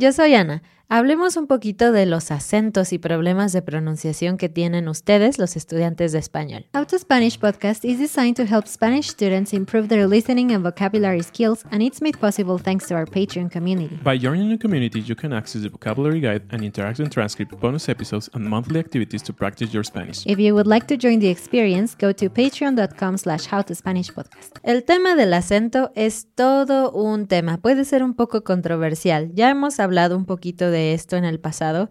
Yo soy Ana. Hablemos un poquito de los acentos y problemas de pronunciación que tienen ustedes, los estudiantes de español. How to Spanish podcast is designed to help Spanish students improve their listening and vocabulary skills, and it's made possible thanks to our Patreon community. By joining the community, you can access the vocabulary guide and interactive transcript, bonus episodes, and monthly activities to practice your Spanish. If you would like to join the experience, go to patreon.com slash howtospanishpodcast. El tema del acento es todo un tema. Puede ser un poco controversial. Ya hemos hablado un poquito de esto en el pasado,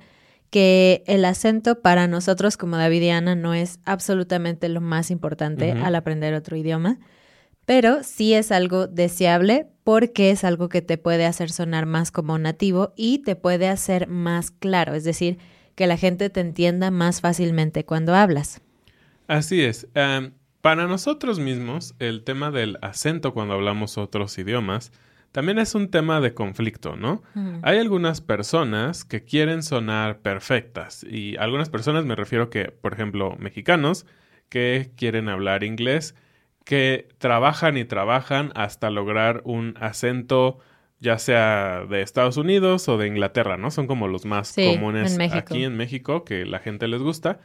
que el acento para nosotros como David y Ana no es absolutamente lo más importante al aprender otro idioma, pero sí es algo deseable porque es algo que te puede hacer sonar más como nativo y te puede hacer más claro, es decir, que la gente te entienda más fácilmente cuando hablas. Así es. Em, para nosotros mismos, el tema del acento cuando hablamos otros idiomas también es un tema de conflicto, ¿no? Hay algunas personas que quieren sonar perfectas y algunas personas me refiero que, por ejemplo, mexicanos que quieren hablar inglés, que trabajan y trabajan hasta lograr un acento ya sea de Estados Unidos o de Inglaterra, ¿no? Son como los más comunes aquí en México que la gente les gusta.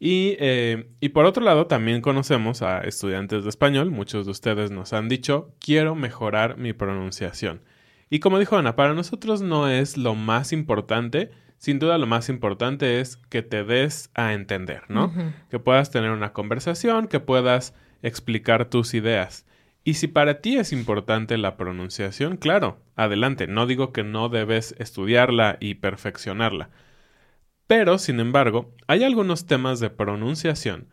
Y, eh, y, por otro lado, también conocemos a estudiantes de español. Muchos de ustedes nos han dicho, quiero mejorar mi pronunciación. Y como dijo Ana, para nosotros no es lo más importante. Sin duda lo más importante es que te des a entender, ¿no? Que puedas tener una conversación, que puedas explicar tus ideas. Y si para ti es importante la pronunciación, claro, adelante. No digo que no debes estudiarla y perfeccionarla. Pero, sin embargo, hay algunos temas de pronunciación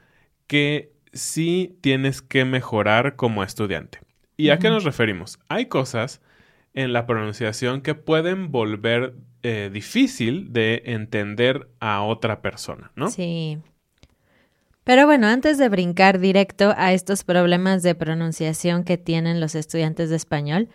que sí tienes que mejorar como estudiante. ¿Y a qué nos referimos? Hay cosas en la pronunciación que pueden volver eh, difícil de entender a otra persona, ¿no? Sí. Pero bueno, antes de brincar directo a estos problemas de pronunciación que tienen los estudiantes de español,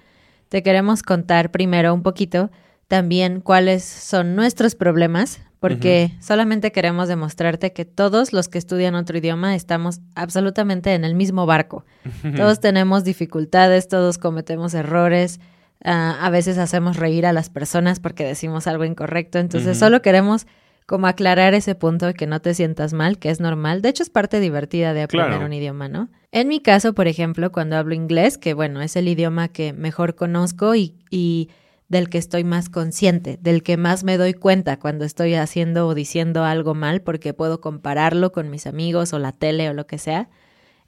te queremos contar primero un poquito también cuáles son nuestros problemas porque solamente queremos demostrarte que todos los que estudian otro idioma estamos absolutamente en el mismo barco. Todos tenemos dificultades, todos cometemos errores, ah, a veces hacemos reír a las personas porque decimos algo incorrecto, entonces solo queremos como aclarar ese punto de que no te sientas mal, que es normal. De hecho, es parte divertida de aprender un idioma, ¿no? En mi caso, por ejemplo, cuando hablo inglés, que bueno, es el idioma que mejor conozco y, y del que estoy más consciente, del que más me doy cuenta cuando estoy haciendo o diciendo algo mal, porque puedo compararlo con mis amigos o la tele o lo que sea.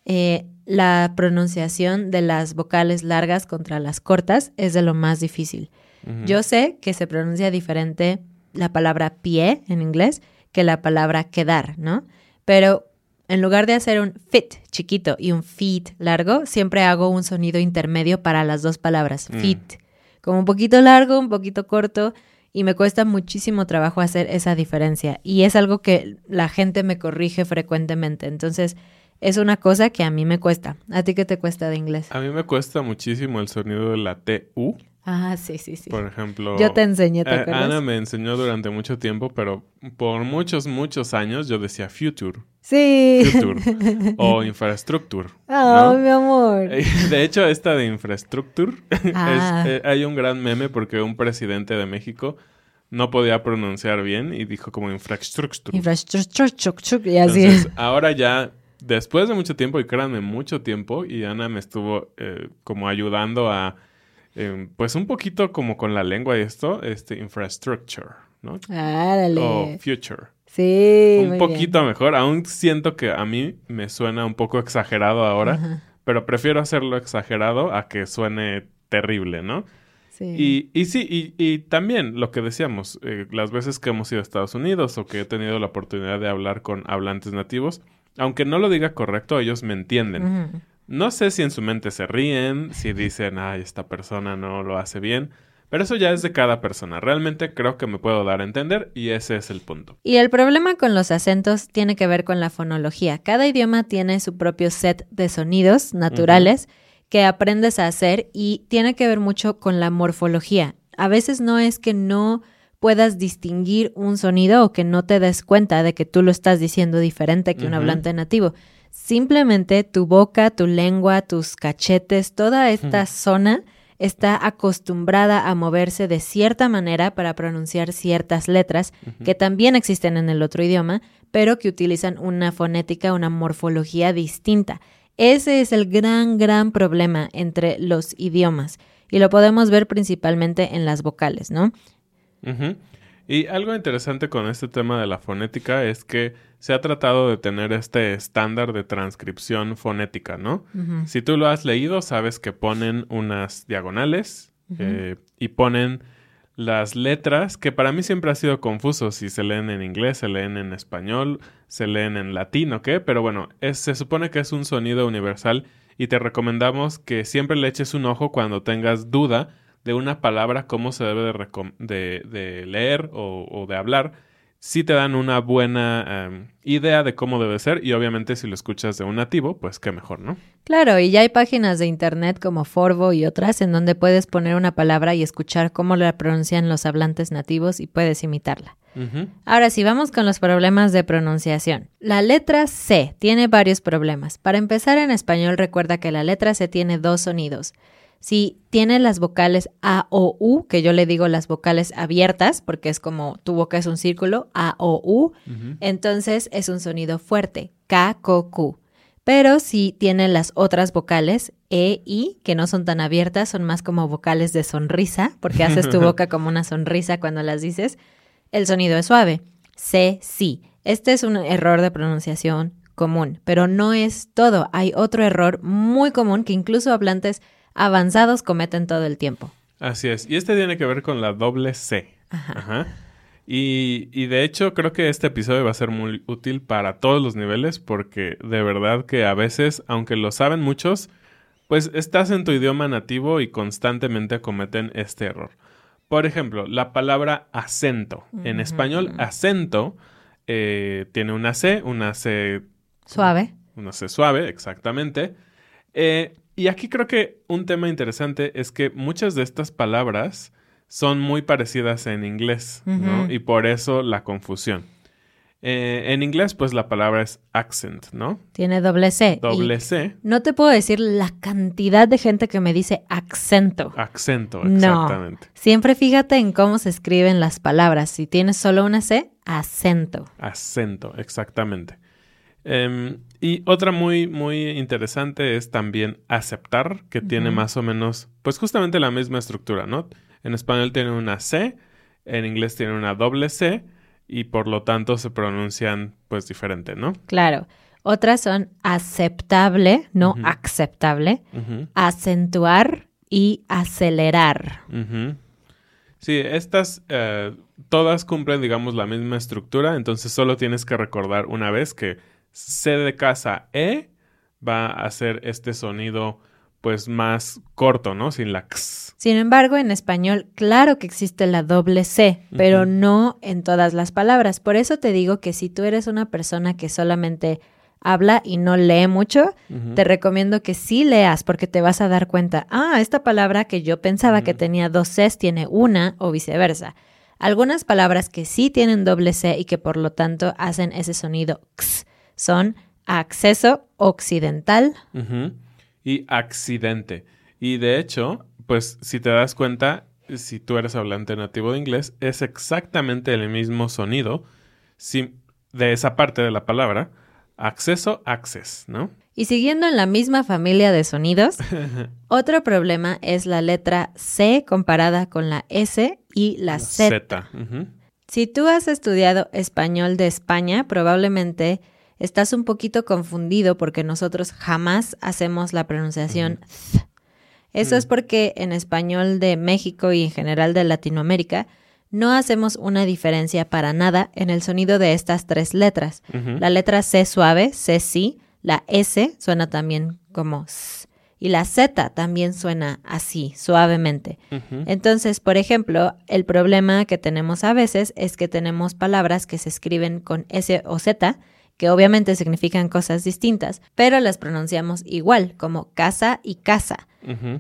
Eh, la pronunciación de las vocales largas contra las cortas es de lo más difícil. Yo sé que se pronuncia diferente la palabra pie en inglés que la palabra quedar, ¿no? Pero en lugar de hacer un fit chiquito y un feet largo, siempre hago un sonido intermedio para las dos palabras, Mm. Como un poquito largo, un poquito corto, y me cuesta muchísimo trabajo hacer esa diferencia. Y es algo que la gente me corrige frecuentemente. Entonces, es una cosa que a mí me cuesta. ¿A ti qué te cuesta de inglés? A mí me cuesta muchísimo el sonido de la TU, Ah, sí, sí, sí. por ejemplo. Yo te enseñé, ¿te eh, acuerdas? Ana me enseñó durante mucho tiempo, pero por muchos, muchos años yo decía future, Sí. future o infrastructure. Oh, ¿no? mi amor. Eh, De hecho, esta de infrastructure, es- Ah. eh, hay un gran meme porque un presidente de México no podía pronunciar bien y dijo como infrastructure. Infrastructure, y así. Entonces, ahora ya, después de mucho tiempo, y créanme, mucho tiempo, y Ana me estuvo eh, como ayudando a, eh, pues un poquito como con la lengua y esto, este, infrastructure, ¿no? Árale. O future. Sí. un muy poquito mejor. Aún siento que a mí me suena un poco exagerado ahora, pero prefiero hacerlo exagerado a que suene terrible, ¿no? Sí. Y, y sí, y, y también lo que decíamos, eh, las veces que hemos ido a Estados Unidos o que he tenido la oportunidad de hablar con hablantes nativos, aunque no lo diga correcto, ellos me entienden. No sé si en su mente se ríen, si dicen, ay, esta persona no lo hace bien, pero eso ya es de cada persona. Realmente creo que me puedo dar a entender y ese es el punto. Y el problema con los acentos tiene que ver con la fonología. Cada idioma tiene su propio set de sonidos naturales que aprendes a hacer y tiene que ver mucho con la morfología. A veces no es que no puedas distinguir un sonido o que no te des cuenta de que tú lo estás diciendo diferente que un hablante nativo. Simplemente tu boca, tu lengua, tus cachetes, toda esta zona está acostumbrada a moverse de cierta manera para pronunciar ciertas letras que también existen en el otro idioma, pero que utilizan una fonética, una morfología distinta. Ese es el gran, gran problema entre los idiomas y lo podemos ver principalmente en las vocales, ¿no? Y algo interesante con este tema de la fonética es que se ha tratado de tener este estándar de transcripción fonética, ¿no? Si tú lo has leído, sabes que ponen unas diagonales eh, y ponen las letras, que para mí siempre ha sido confuso si se leen en inglés, se leen en español, se leen en latín o qué, pero bueno, es- se supone que es un sonido universal y te recomendamos que siempre le eches un ojo cuando tengas duda de una palabra, cómo se debe de, recom- de- de leer o, o de hablar, si te dan una buena em, idea de cómo debe ser y obviamente si lo escuchas de un nativo, pues qué mejor, ¿no? Claro, y ya hay páginas de internet como Forvo y otras en donde puedes poner una palabra y escuchar cómo la pronuncian los hablantes nativos y puedes imitarla. Ahora sí, vamos con los problemas de pronunciación. La letra C tiene varios problemas. Para empezar en español, recuerda que la letra C tiene dos sonidos. Si tiene las vocales A o U, que yo le digo las vocales abiertas, porque es como tu boca es un círculo, A o U, entonces es un sonido fuerte, K, K, Q. Pero si tiene las otras vocales, E, I, que no son tan abiertas, son más como vocales de sonrisa, porque haces tu boca como una sonrisa cuando las dices, el sonido es suave. C, sí. Este es un error de pronunciación común, pero no es todo. Hay otro error muy común que incluso hablantes avanzados cometen todo el tiempo. Así es. Y este tiene que ver con la doble C. Ajá. Y, y de hecho creo que este episodio va a ser muy útil para todos los niveles porque de verdad que a veces, aunque lo saben muchos, pues estás en tu idioma nativo y constantemente cometen este error. Por ejemplo, la palabra acento. En español, acento eh, tiene una C, una C Suave. una C suave, exactamente. Eh, y aquí creo que un tema interesante es que muchas de estas palabras son muy parecidas en inglés, ¿no? Y por eso la confusión. Eh, en inglés, pues la palabra es accent, ¿no? Tiene doble C. Doble C, No te puedo decir la cantidad de gente que me dice acento. acento, No. exactamente. Siempre fíjate en cómo se escriben las palabras. Si tienes solo una C, acento. Acento, exactamente. Em, y otra muy, muy interesante es también aceptar, que tiene más o menos, pues justamente la misma estructura, ¿no? En español tiene una C, en inglés tiene una doble C, y por lo tanto se pronuncian pues diferente, ¿no? Claro. Otras son aceptable, no aceptable, acentuar y acelerar. Sí, estas eh, todas cumplen, digamos, la misma estructura, entonces solo tienes que recordar una vez que C de casa E va a hacer este sonido pues más corto, ¿no? Sin la x. Sin embargo, en español, claro que existe la doble C, pero no en todas las palabras. Por eso te digo que si tú eres una persona que solamente habla y no lee mucho, te recomiendo que sí leas porque te vas a dar cuenta, ah, esta palabra que yo pensaba que tenía dos Cs tiene una o viceversa. Algunas palabras que sí tienen doble C y que por lo tanto hacen ese sonido x son acceso occidental. Y accidente. Y de hecho, pues si te das cuenta, si tú eres hablante nativo de inglés, es exactamente el mismo sonido si- de esa parte de la palabra. Acceso, access, ¿no? Y siguiendo en la misma familia de sonidos, otro problema es la letra C comparada con la S y la, Z. Z. Si tú has estudiado español de España, probablemente estás un poquito confundido porque nosotros jamás hacemos la pronunciación th. Eso es porque en español de México y en general de Latinoamérica no hacemos una diferencia para nada en el sonido de estas tres letras. La letra C suave, C sí, la S suena también como S y la Z también suena así, suavemente. Entonces, por ejemplo, el problema que tenemos a veces es que tenemos palabras que se escriben con S o Z, que obviamente significan cosas distintas, pero las pronunciamos igual, como casa y casa.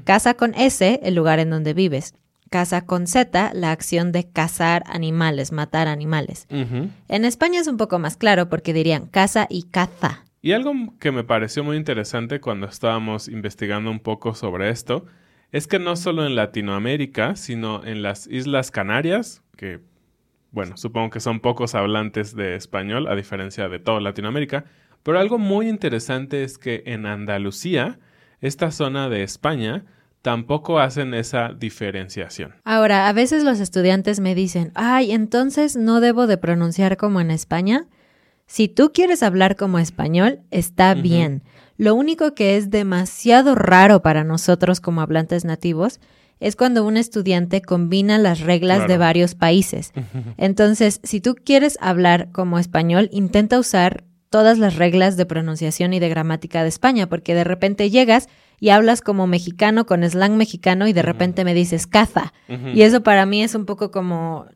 Casa con S, el lugar en donde vives. Casa con Z, la acción de cazar animales, matar animales. En España es un poco más claro porque dirían casa y caza. Y algo que me pareció muy interesante cuando estábamos investigando un poco sobre esto es que no solo en Latinoamérica, sino en las Islas Canarias, que, bueno, supongo que son pocos hablantes de español, a diferencia de toda Latinoamérica, pero algo muy interesante es que en Andalucía, esta zona de España, tampoco hacen esa diferenciación. Ahora, a veces los estudiantes me dicen, ay, entonces no debo de pronunciar como en España. Si tú quieres hablar como español, está bien. Lo único que es demasiado raro para nosotros como hablantes nativos es cuando un estudiante combina las reglas de varios países. Entonces, si tú quieres hablar como español, intenta usar todas las reglas de pronunciación y de gramática de España, porque de repente llegas y hablas como mexicano con slang mexicano y de repente me dices caza. Y eso para mí es un poco como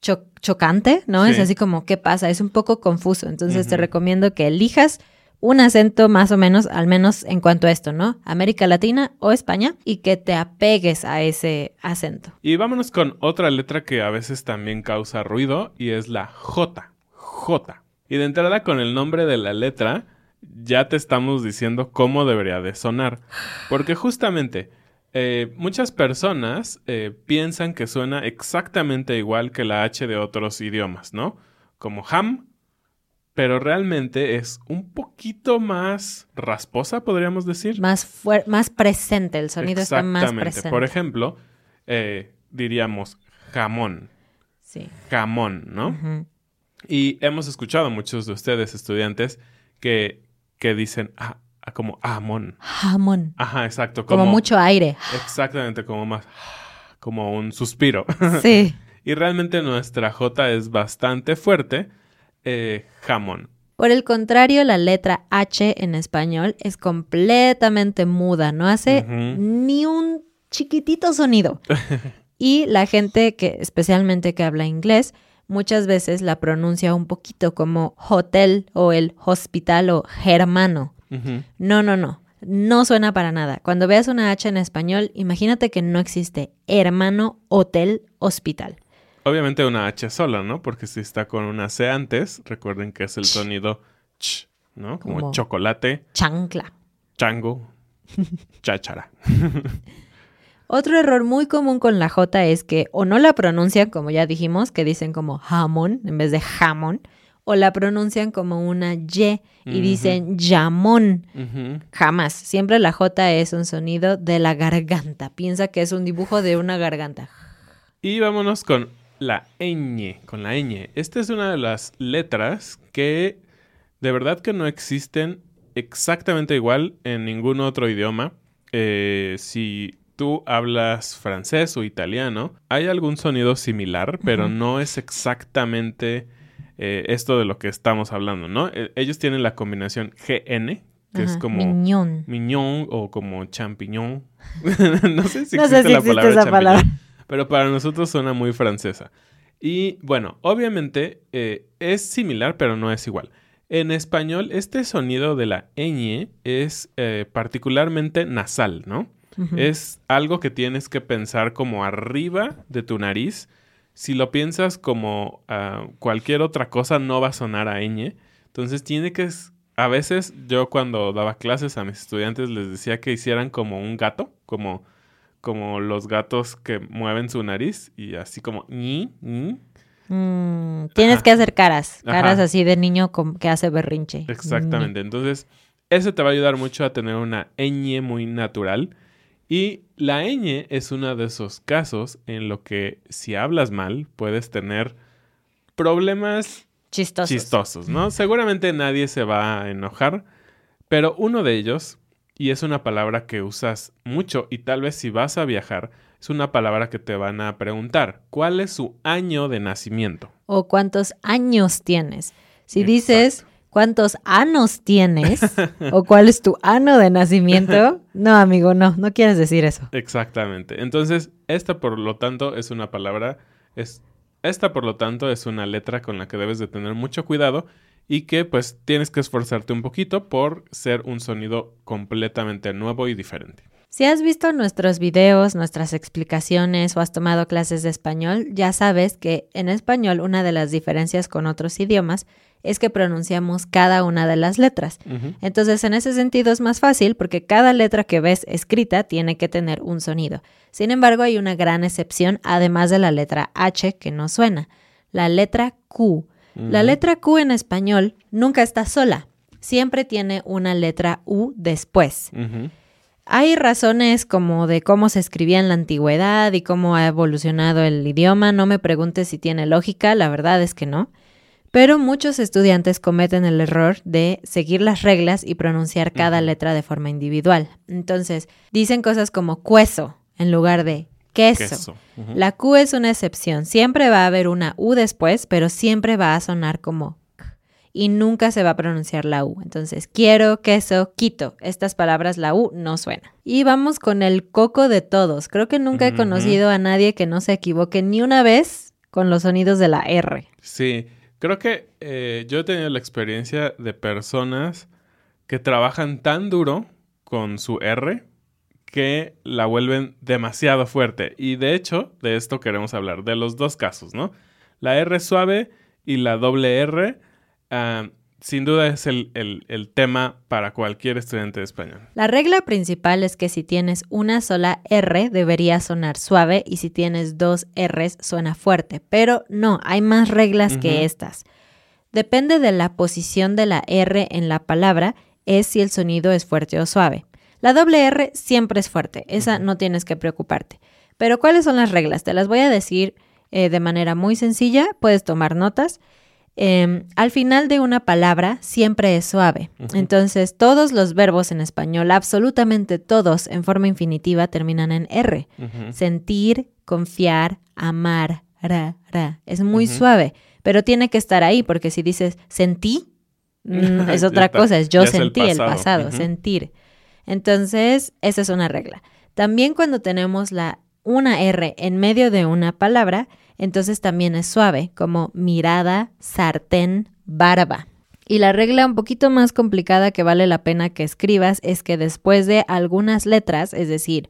cho- chocante, ¿no? Es Sí. así como, ¿qué pasa? Es un poco confuso. Entonces te recomiendo que elijas un acento más o menos, al menos en cuanto a esto, ¿no? América Latina o España, y que te apegues a ese acento. Y vámonos con otra letra que a veces también causa ruido y es la J. J. Y de entrada con el nombre de la letra ya te estamos diciendo cómo debería de sonar. Porque justamente eh, muchas personas eh, piensan que suena exactamente igual que la H de otros idiomas, ¿no? Como ham, pero realmente es un poquito más rasposa, podríamos decir. Más, más presente, el sonido está más presente. Por ejemplo, eh, diríamos jamón, Sí. jamón, ¿no? Y hemos escuchado a muchos de ustedes, estudiantes, que, que dicen ah, ah, como jamón. Jamón. Ajá, exacto. Como, mucho aire. Exactamente, como más, como un suspiro. Sí. y realmente nuestra J es bastante fuerte. Eh, jamón. Por el contrario, la letra H en español es completamente muda, no hace ni un chiquitito sonido. y la gente que, especialmente que habla inglés, muchas veces la pronuncia un poquito como hotel o el hospital o germano. No, no, no. No suena para nada. Cuando veas una H en español, imagínate que no existe hermano, hotel, hospital. Obviamente una H sola, ¿no? Porque si está con una C antes, recuerden que es el sonido ch, ¿no? Como, Como- chocolate, Chancla. chango, cháchara. Otro error muy común con la J es que o no la pronuncian como ya dijimos, que dicen como jamón en vez de jamón, o la pronuncian como una Y y dicen. Ujú. Jamás. Siempre la J es un sonido de la garganta. Piensa que es un dibujo de una garganta. Y vámonos con la ñ, con la ñ. Esta es una de las letras que de verdad que no existen exactamente igual en ningún otro idioma. Eh, si tú hablas francés o italiano, hay algún sonido similar, pero no es exactamente eh, esto de lo que estamos hablando, ¿no? Eh, ellos tienen la combinación GN, que es como miñón. miñón o como champiñón. no sé si No existe sé si la existe palabra esa champiñón, palabra. Pero para nosotros suena muy francesa. Y bueno, obviamente eh, es similar, pero no es igual. En español, este sonido de la ñ es eh, particularmente nasal, ¿no? Es algo que tienes que pensar como arriba de tu nariz. Si lo piensas como ah, cualquier otra cosa, no va a sonar a ñ. Entonces tiene que... A veces yo cuando daba clases a mis estudiantes les decía que hicieran como un gato, como, como los gatos que mueven su nariz y así como... ñi, ñi. Mm, tienes Ajá. que hacer caras, caras Ajá. así de niño que hace berrinche. Exactamente. Entonces, eso te va a ayudar mucho a tener una ñ muy natural. Y la ñ es uno de esos casos en lo que si hablas mal puedes tener problemas Chistosos. chistosos, ¿no? Seguramente nadie se va a enojar, pero uno de ellos, y es una palabra que usas mucho y tal vez si vas a viajar, es una palabra que te van a preguntar, ¿cuál es su año de nacimiento? O cuántos años tienes. Si Exacto. dices cuántos anos tienes o cuál es tu ano de nacimiento, no, amigo, no, no quieres decir eso. Exactamente. Entonces, esta por lo tanto es una palabra, es, esta por lo tanto es una letra con la que debes de tener mucho cuidado y que pues tienes que esforzarte un poquito por ser un sonido completamente nuevo y diferente. Si has visto nuestros videos, nuestras explicaciones o has tomado clases de español, ya sabes que en español una de las diferencias con otros idiomas es que pronunciamos cada una de las letras. Entonces, en ese sentido es más fácil porque cada letra que ves escrita tiene que tener un sonido. Sin embargo, hay una gran excepción, además de la letra H que no suena, la letra Q. La letra Q en español nunca está sola, siempre tiene una letra U después. Hay razones como de cómo se escribía en la antigüedad y cómo ha evolucionado el idioma. No me preguntes si tiene lógica, la verdad es que no. Pero muchos estudiantes cometen el error de seguir las reglas y pronunciar cada letra de forma individual. Entonces, dicen cosas como queso en lugar de queso. La Q es una excepción. Siempre va a haber una U después, pero siempre va a sonar como k y nunca se va a pronunciar la U. Entonces, quiero, queso, quito. Estas palabras la U no suena. Y vamos con el coco de todos. Creo que nunca he conocido a nadie que no se equivoque ni una vez con los sonidos de la R. Sí, creo que eh, yo he tenido la experiencia de personas que trabajan tan duro con su R que la vuelven demasiado fuerte. Y de hecho, de esto queremos hablar, de los dos casos, ¿no? La R suave y la doble R, ah, sin duda es el, el- el tema para cualquier estudiante de español. La regla principal es que si tienes una sola R debería sonar suave y si tienes dos Rs suena fuerte. Pero no, hay más reglas que estas. Depende de la posición de la R en la palabra, es si el sonido es fuerte o suave. La doble R siempre es fuerte, esa no tienes que preocuparte. Pero ¿cuáles son las reglas? Te las voy a decir eh, de manera muy sencilla, puedes tomar notas. Em, al final de una palabra siempre es suave. Entonces, todos los verbos en español, absolutamente todos en forma infinitiva, terminan en R. Sentir, confiar, amar, ra, ra. Es muy suave, pero tiene que estar ahí porque si dices sentí, mm, es otra cosa, es yo Ya es el sentí el pasado. sentir. Entonces, esa es una regla. También cuando tenemos la una R en medio de una palabra, entonces también es suave, como mirada, sartén, barba. Y la regla un poquito más complicada que vale la pena que escribas es que después de algunas letras, es decir,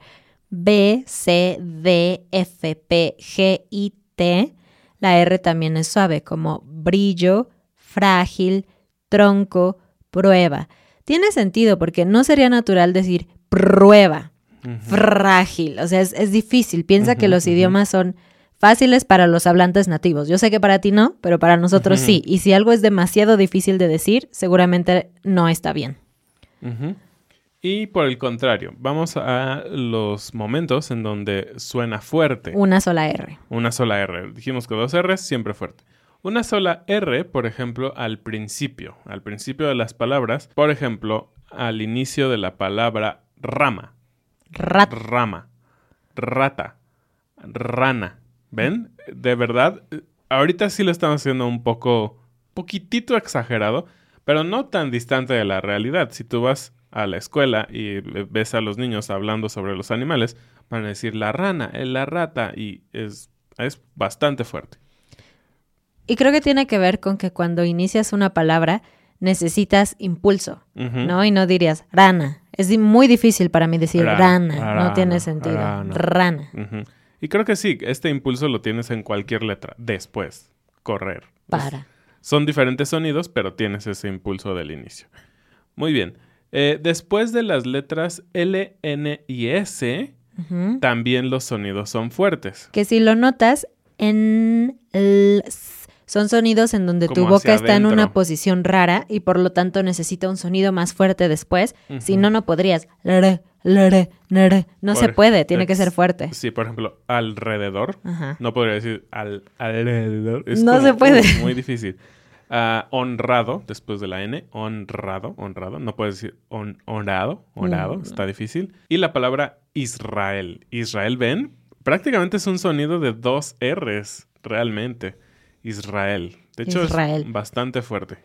B, C, D, F, P, G y T, la R también es suave, como brillo, frágil, tronco, prueba. Tiene sentido porque no sería natural decir prueba, frágil. O sea, es, es difícil. Piensa que los idiomas son fáciles para los hablantes nativos. Yo sé que para ti no, pero para nosotros sí. Y si algo es demasiado difícil de decir, seguramente no está bien. Y por el contrario, vamos a los momentos en donde suena fuerte. Una sola R. Una sola R. Dijimos que dos R siempre fuerte. Una sola R, por ejemplo, al principio. Al principio de las palabras. Por ejemplo, al inicio de la palabra rama. Rat. Rama. rata, rana. ¿Ven? De verdad, ahorita sí lo estamos haciendo un poco, poquitito exagerado, pero no tan distante de la realidad. Si tú vas a la escuela y ves a los niños hablando sobre los animales, van a decir la rana, eh, la rata, y es, es bastante fuerte. Y creo que tiene que ver con que cuando inicias una palabra necesitas impulso, ¿no? Y no dirías rana. Es muy difícil para mí decir rana, no tiene sentido. Rana. Y creo que sí, este impulso lo tienes en cualquier letra. Después, correr. Para. son diferentes sonidos, pero tienes ese impulso del inicio. Muy bien. Eh, después de las letras L, N y S, también los sonidos son fuertes. Que si lo notas, en son sonidos en donde tu boca está en una posición rara y por lo tanto necesita un sonido más fuerte después. Si no, no podrías. No se puede, tiene que ser fuerte. Sí, por ejemplo, alrededor. No podría decir al, alrededor. no se puede. muy difícil. Ah, honrado, después de la N, honrado, honrado. No puedes decir honrado, honrado, está difícil. Y la palabra Israel. Israel, ven, prácticamente es un sonido de dos R's, realmente. Israel. De hecho, es bastante fuerte.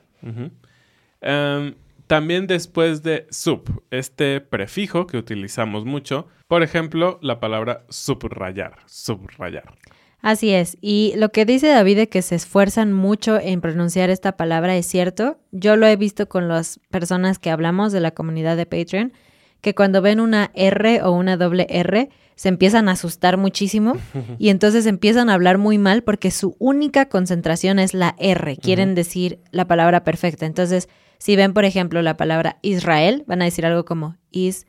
Em, también después de sub, este prefijo que utilizamos mucho, por ejemplo, la palabra subrayar, subrayar. Así es, y lo que dice David de que se esfuerzan mucho en pronunciar esta palabra es cierto. Yo lo he visto con las personas que hablamos de la comunidad de Patreon, que cuando ven una R o una doble R, se empiezan a asustar muchísimo y entonces empiezan a hablar muy mal porque su única concentración es la R, quieren decir la palabra perfecta. Entonces, si ven, por ejemplo, la palabra Israel, van a decir algo como is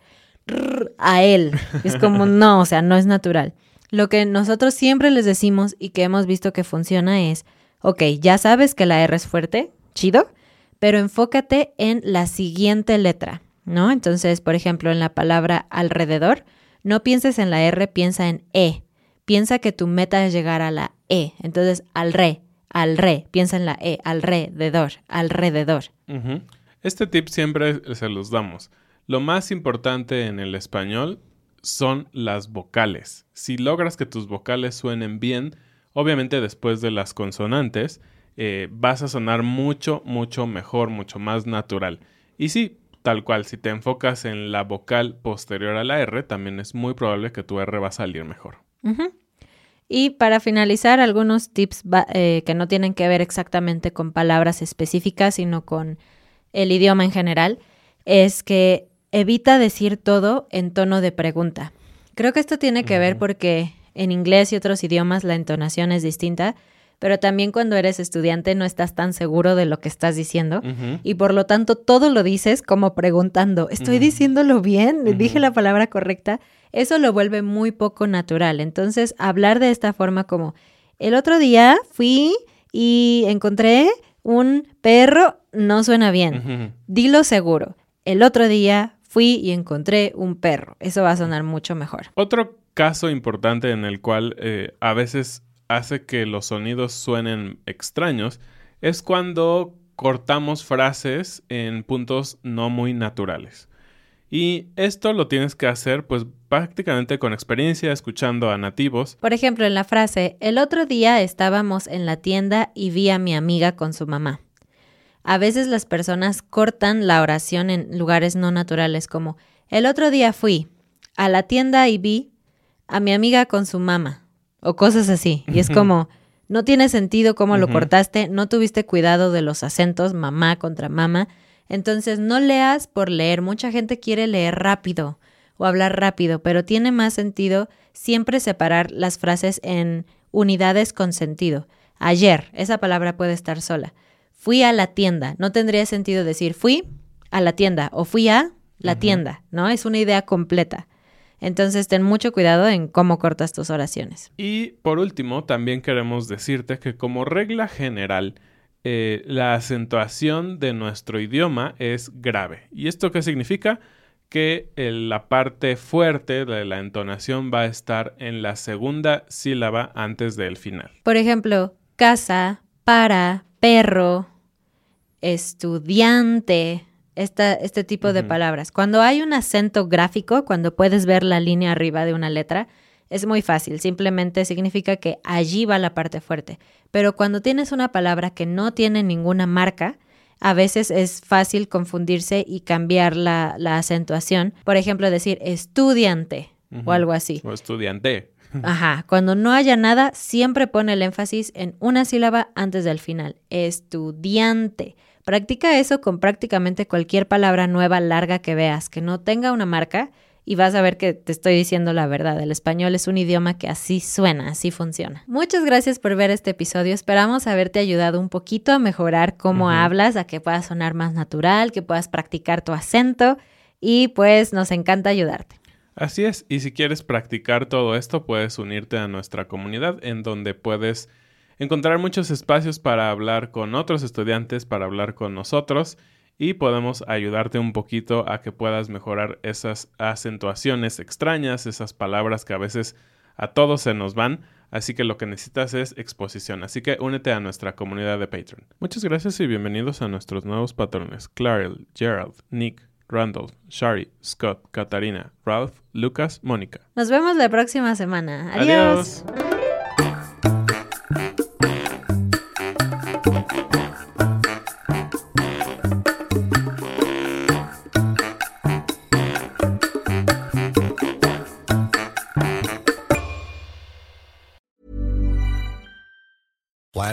a él. Es como no, o sea, no es natural. Lo que nosotros siempre les decimos y que hemos visto que funciona es, ok, ya sabes que la R es fuerte, chido, pero enfócate en la siguiente letra, ¿no? Entonces, por ejemplo, en la palabra alrededor, no pienses en la R, piensa en E. Piensa que tu meta es llegar a la E. Entonces, al re, al re, piensa en la E, alrededor, alrededor. Este tip siempre se los damos. Lo más importante en el español son las vocales. Si logras que tus vocales suenen bien, obviamente después de las consonantes, eh, vas a sonar mucho, mucho mejor, mucho más natural. Y sí, Tal cual, si te enfocas en la vocal posterior a la R, también es muy probable que tu R va a salir mejor. Y para finalizar, algunos tips eh, que no tienen que ver exactamente con palabras específicas, sino con el idioma en general, es que evita decir todo en tono de pregunta. Creo que esto tiene que ver porque en inglés y otros idiomas la entonación es distinta pero también cuando eres estudiante no estás tan seguro de lo que estás diciendo y por lo tanto todo lo dices como preguntando, ¿estoy diciéndolo bien? ¿Dije la palabra correcta? Eso lo vuelve muy poco natural. Entonces, hablar de esta forma como, el otro día fui y encontré un perro, no suena bien. Dilo seguro. El otro día fui y encontré un perro. Eso va a sonar mucho mejor. Otro caso importante en el cual eh, a veces hace que los sonidos suenen extraños es cuando cortamos frases en puntos no muy naturales. Y esto lo tienes que hacer pues prácticamente con experiencia escuchando a nativos. Por ejemplo, en la frase, el otro día estábamos en la tienda y vi a mi amiga con su mamá. A veces las personas cortan la oración en lugares no naturales como, el otro día fui a la tienda y vi a mi amiga con su mamá o cosas así. Y es como, no tiene sentido cómo lo cortaste, no tuviste cuidado de los acentos, mamá contra mamá. Entonces, no leas por leer. Mucha gente quiere leer rápido o hablar rápido, pero tiene más sentido siempre separar las frases en unidades con sentido. Ayer, esa palabra puede estar sola. Fui a la tienda. No tendría sentido decir fui a la tienda o fui a la tienda, ¿no? Es una idea completa. Entonces ten mucho cuidado en cómo cortas tus oraciones. Y por último, también queremos decirte que como regla general, eh, la acentuación de nuestro idioma es grave. ¿Y esto qué significa? Que la parte fuerte de la entonación va a estar en la segunda sílaba antes del final. Por ejemplo, casa, para, perro, estudiante, este tipo de palabras. Cuando hay un acento gráfico, cuando puedes ver la línea arriba de una letra, es muy fácil, simplemente significa que allí va la parte fuerte. Pero cuando tienes una palabra que no tiene ninguna marca, a veces es fácil confundirse y cambiar la, la acentuación. Por ejemplo, decir estudiante o algo así. O estudiante. Ajá, cuando no haya nada, siempre pone el énfasis en una sílaba antes del final. Estudiante. Practica eso con prácticamente cualquier palabra nueva larga que veas, que no tenga una marca y vas a ver que te estoy diciendo la verdad. El español es un idioma que así suena, así funciona. Muchas gracias por ver este episodio. Esperamos haberte ayudado un poquito a mejorar cómo hablas, a que puedas sonar más natural, que puedas practicar tu acento y pues nos encanta ayudarte. Así es, y si quieres practicar todo esto, puedes unirte a nuestra comunidad en donde puedes encontrar muchos espacios para hablar con otros estudiantes, para hablar con nosotros y podemos ayudarte un poquito a que puedas mejorar esas acentuaciones extrañas, esas palabras que a veces a todos se nos van. Así que lo que necesitas es exposición. Así que únete a nuestra comunidad de Patreon. Muchas gracias y bienvenidos a nuestros nuevos patrones: Clarel, Gerald, Nick, Randall, Shari, Scott, Katarina, Ralph, Lucas, Mónica. Nos vemos la próxima semana. Adiós.